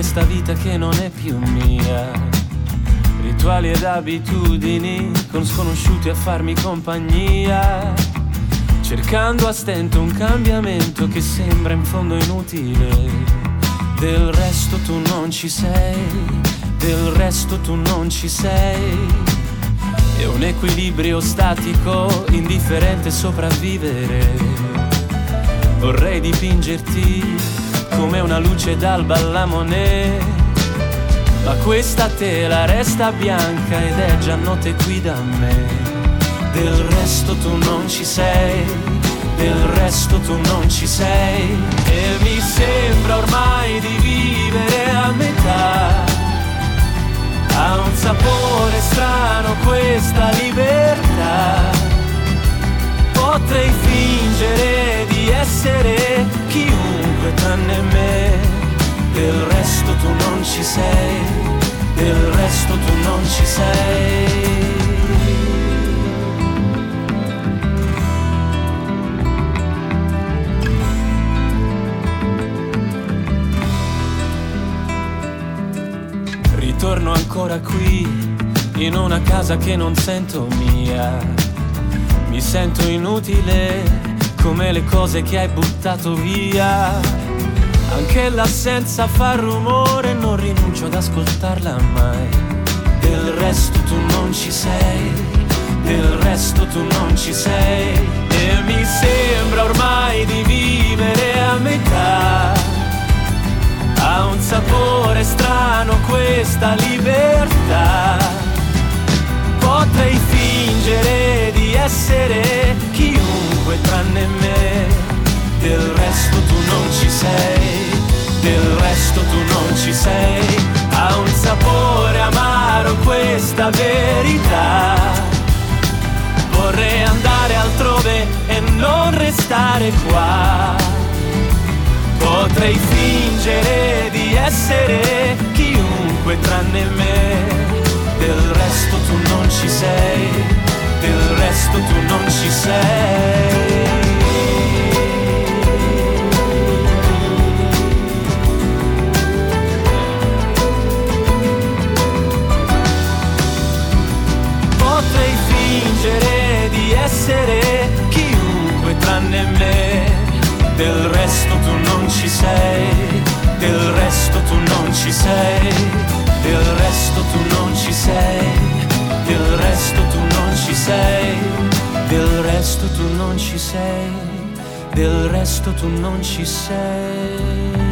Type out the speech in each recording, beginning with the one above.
questa vita che non è più mia. Rituali ed abitudini con sconosciuti a farmi compagnia. Cercando a stento un cambiamento che sembra in fondo inutile. Del resto tu non ci sei, del resto tu non ci sei. È un equilibrio statico, indifferente sopravvivere. Vorrei dipingerti come una luce d'alba alla Monet. Ma questa tela resta bianca ed è già notte qui da me. Del resto tu non ci sei, del resto tu non ci sei. E mi sembra ormai di vivere a metà. Ha un sapore strano questa libertà Potrei fingere di essere chiunque tranne me. Del resto tu non ci sei, del resto tu non ci sei. Ritorno ancora qui, in una casa che non sento mia mi sento inutile come le cose che hai buttato via. Anche l'assenza fa rumore, non rinuncio ad ascoltarla mai. Del resto tu non ci sei, del resto tu non ci sei. E mi sembra ormai di vivere a metà. Ha un sapore strano questa libertà Potrei fingere di essere chiunque tranne me. Del resto tu non ci sei, del resto tu non ci sei. Ha un sapore amaro questa verità. Vorrei andare altrove e non restare qua. Potrei fingere di essere chiunque tranne me del resto tu non ci sei, del resto tu non ci sei. Potrei fingere di essere chiunque tranne me, del resto tu non ci sei, del resto tu non ci sei. Del resto tu non ci sei, del resto tu non ci sei, del resto tu non ci sei, del resto tu non ci sei.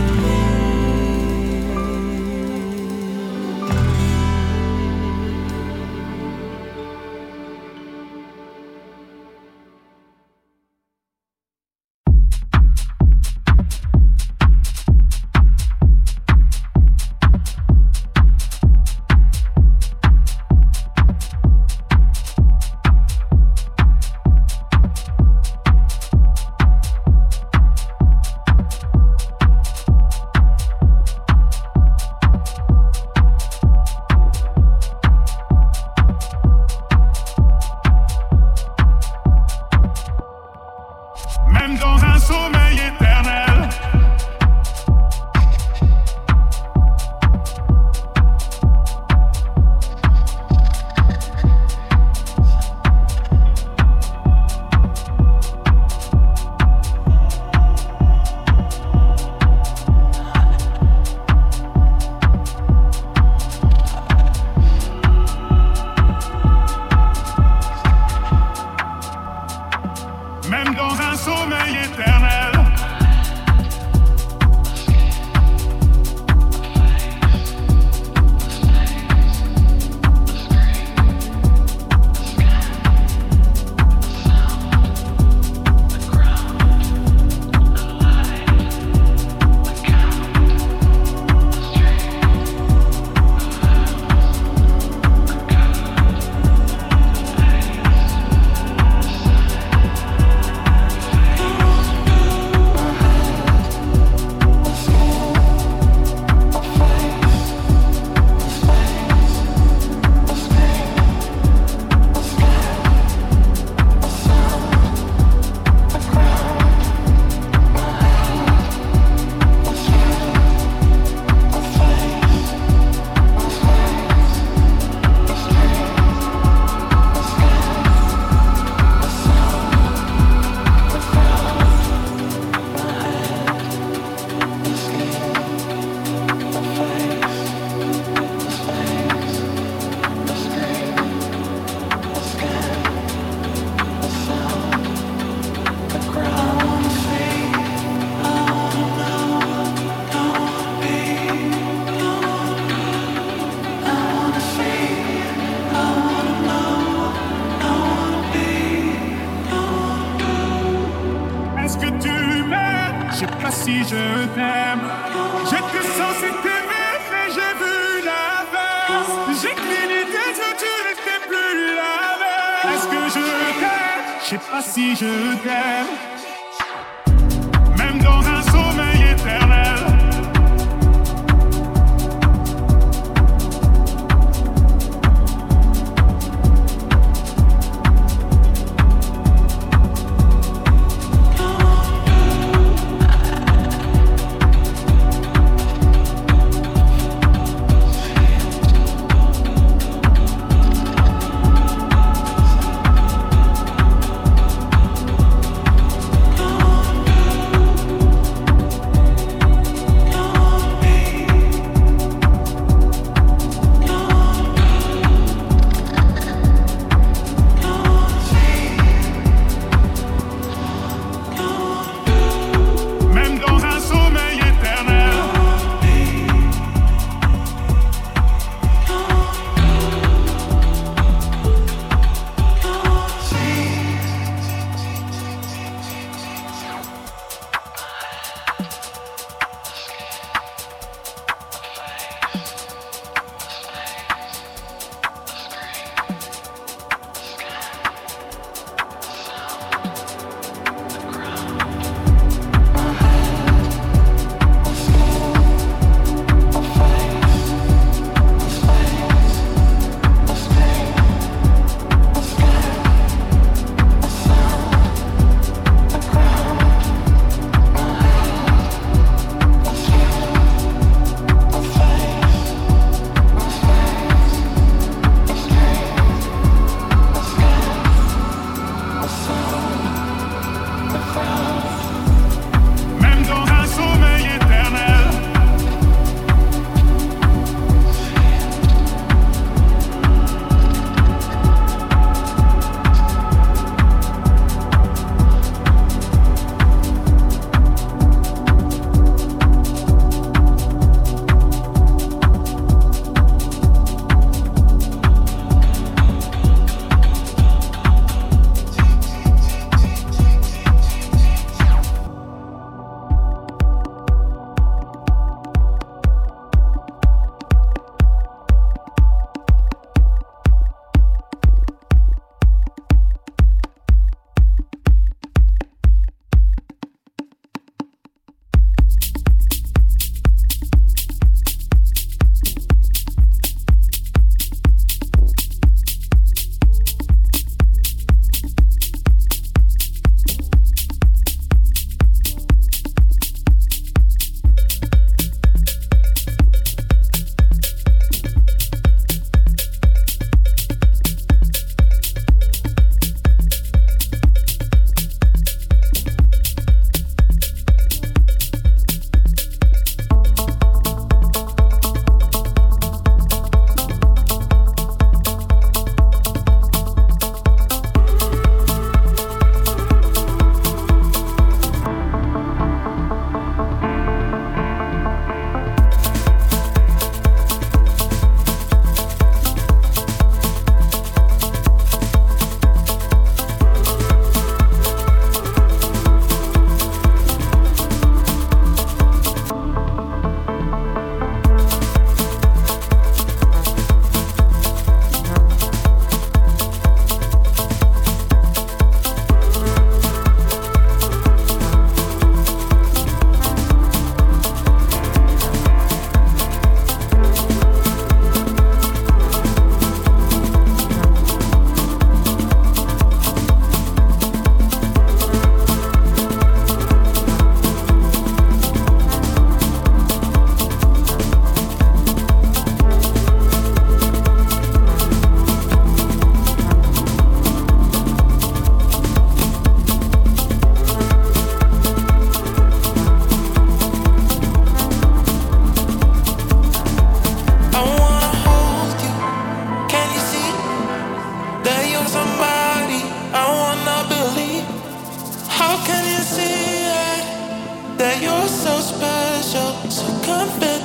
felt.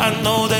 I know that.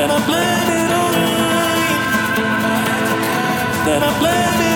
Then I blame it on the night. Then I blame it.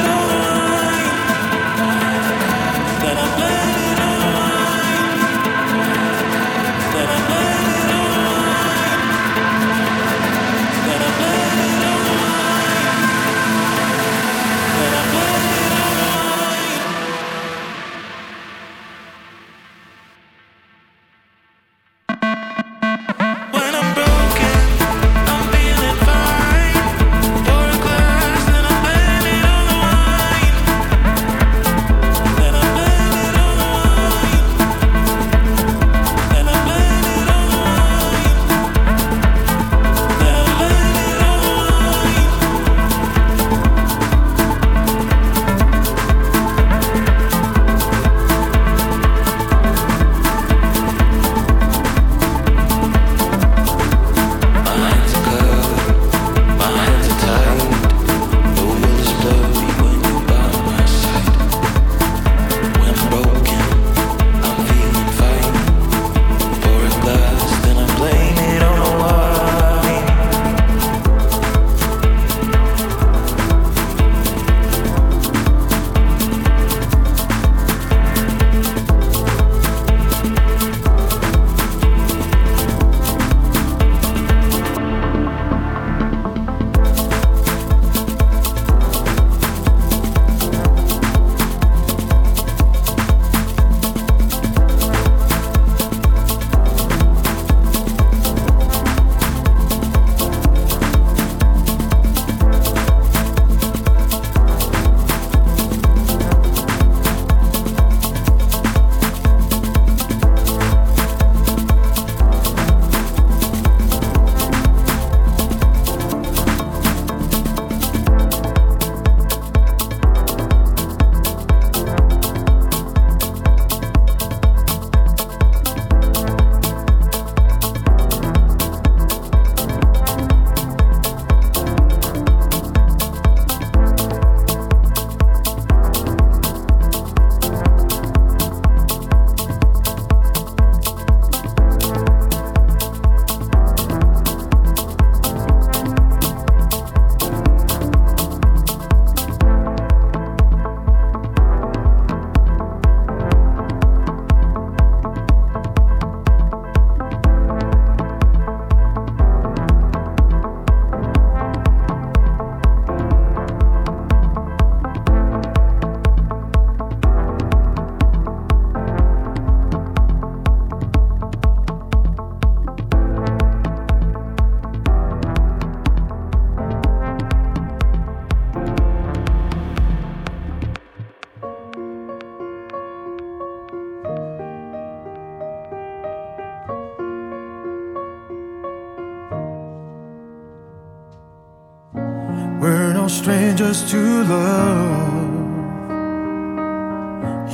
us to love.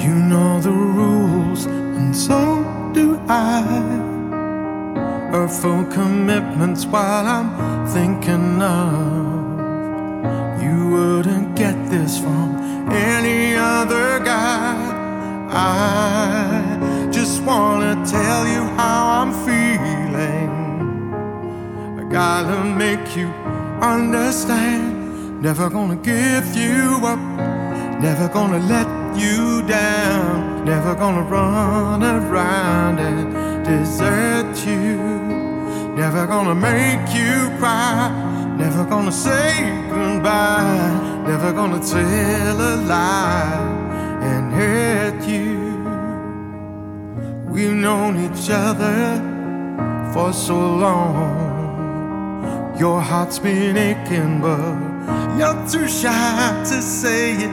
You know the rules, and so do I. Our full commitment's while I'm thinking of. You wouldn't get this from any other guy. I just wanna tell you how I'm feeling. I gotta make you understand. Never gonna give you up. Never gonna let you down. Never gonna run around and desert you. Never gonna make you cry. Never gonna say goodbye. Never gonna tell a lie and hurt you. We've known each other for so long. Your heart's been aching, but you're too shy to say it.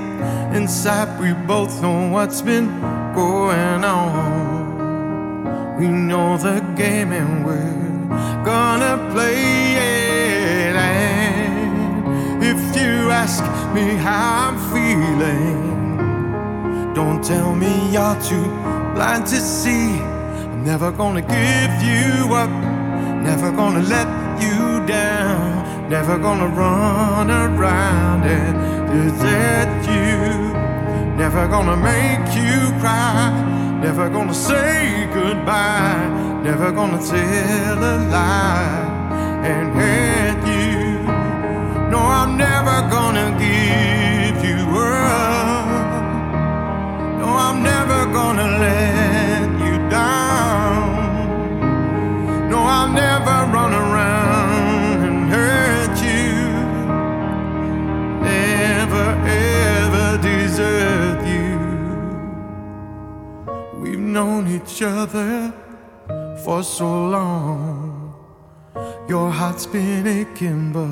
Inside, we both know what's been going on. We know the game and we're gonna play it. And if you ask me how I'm feeling, don't tell me you're too blind to see. I'm never gonna give you up, never gonna let you down never gonna run around and desert you, never gonna make you cry, never gonna say goodbye, never gonna tell a lie and hurt you. No, I'm never gonna give you up. No, I'm never gonna let known each other for so long. Your heart's been aching, but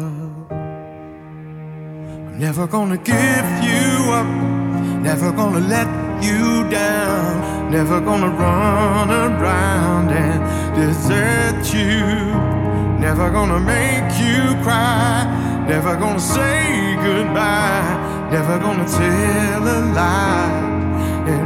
I'm never gonna give you up, never gonna let you down, never gonna run around and desert you, never gonna make you cry, never gonna say goodbye, never gonna tell a lie and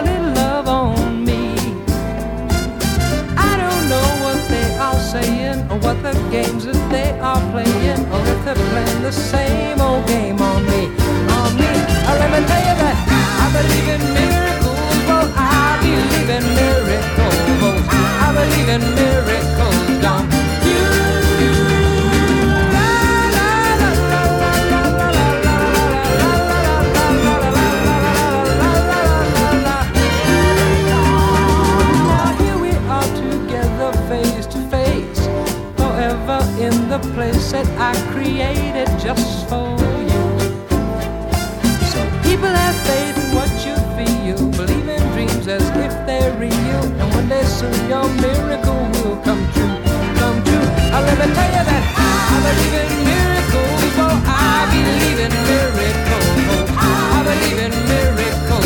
the games that they are playing. Oh, if they're playing the same old game on me, on me. Oh, let me tell you that I believe in miracles. Well, I believe in miracles. I believe in miracles. Don't the place that I created just for you. So people have faith in what you feel. Believe in dreams as if they're real. And one day soon your miracle will come true. Come true. I'll me tell you that I believe in miracles. Oh, I believe in miracles. Oh, I believe in miracles.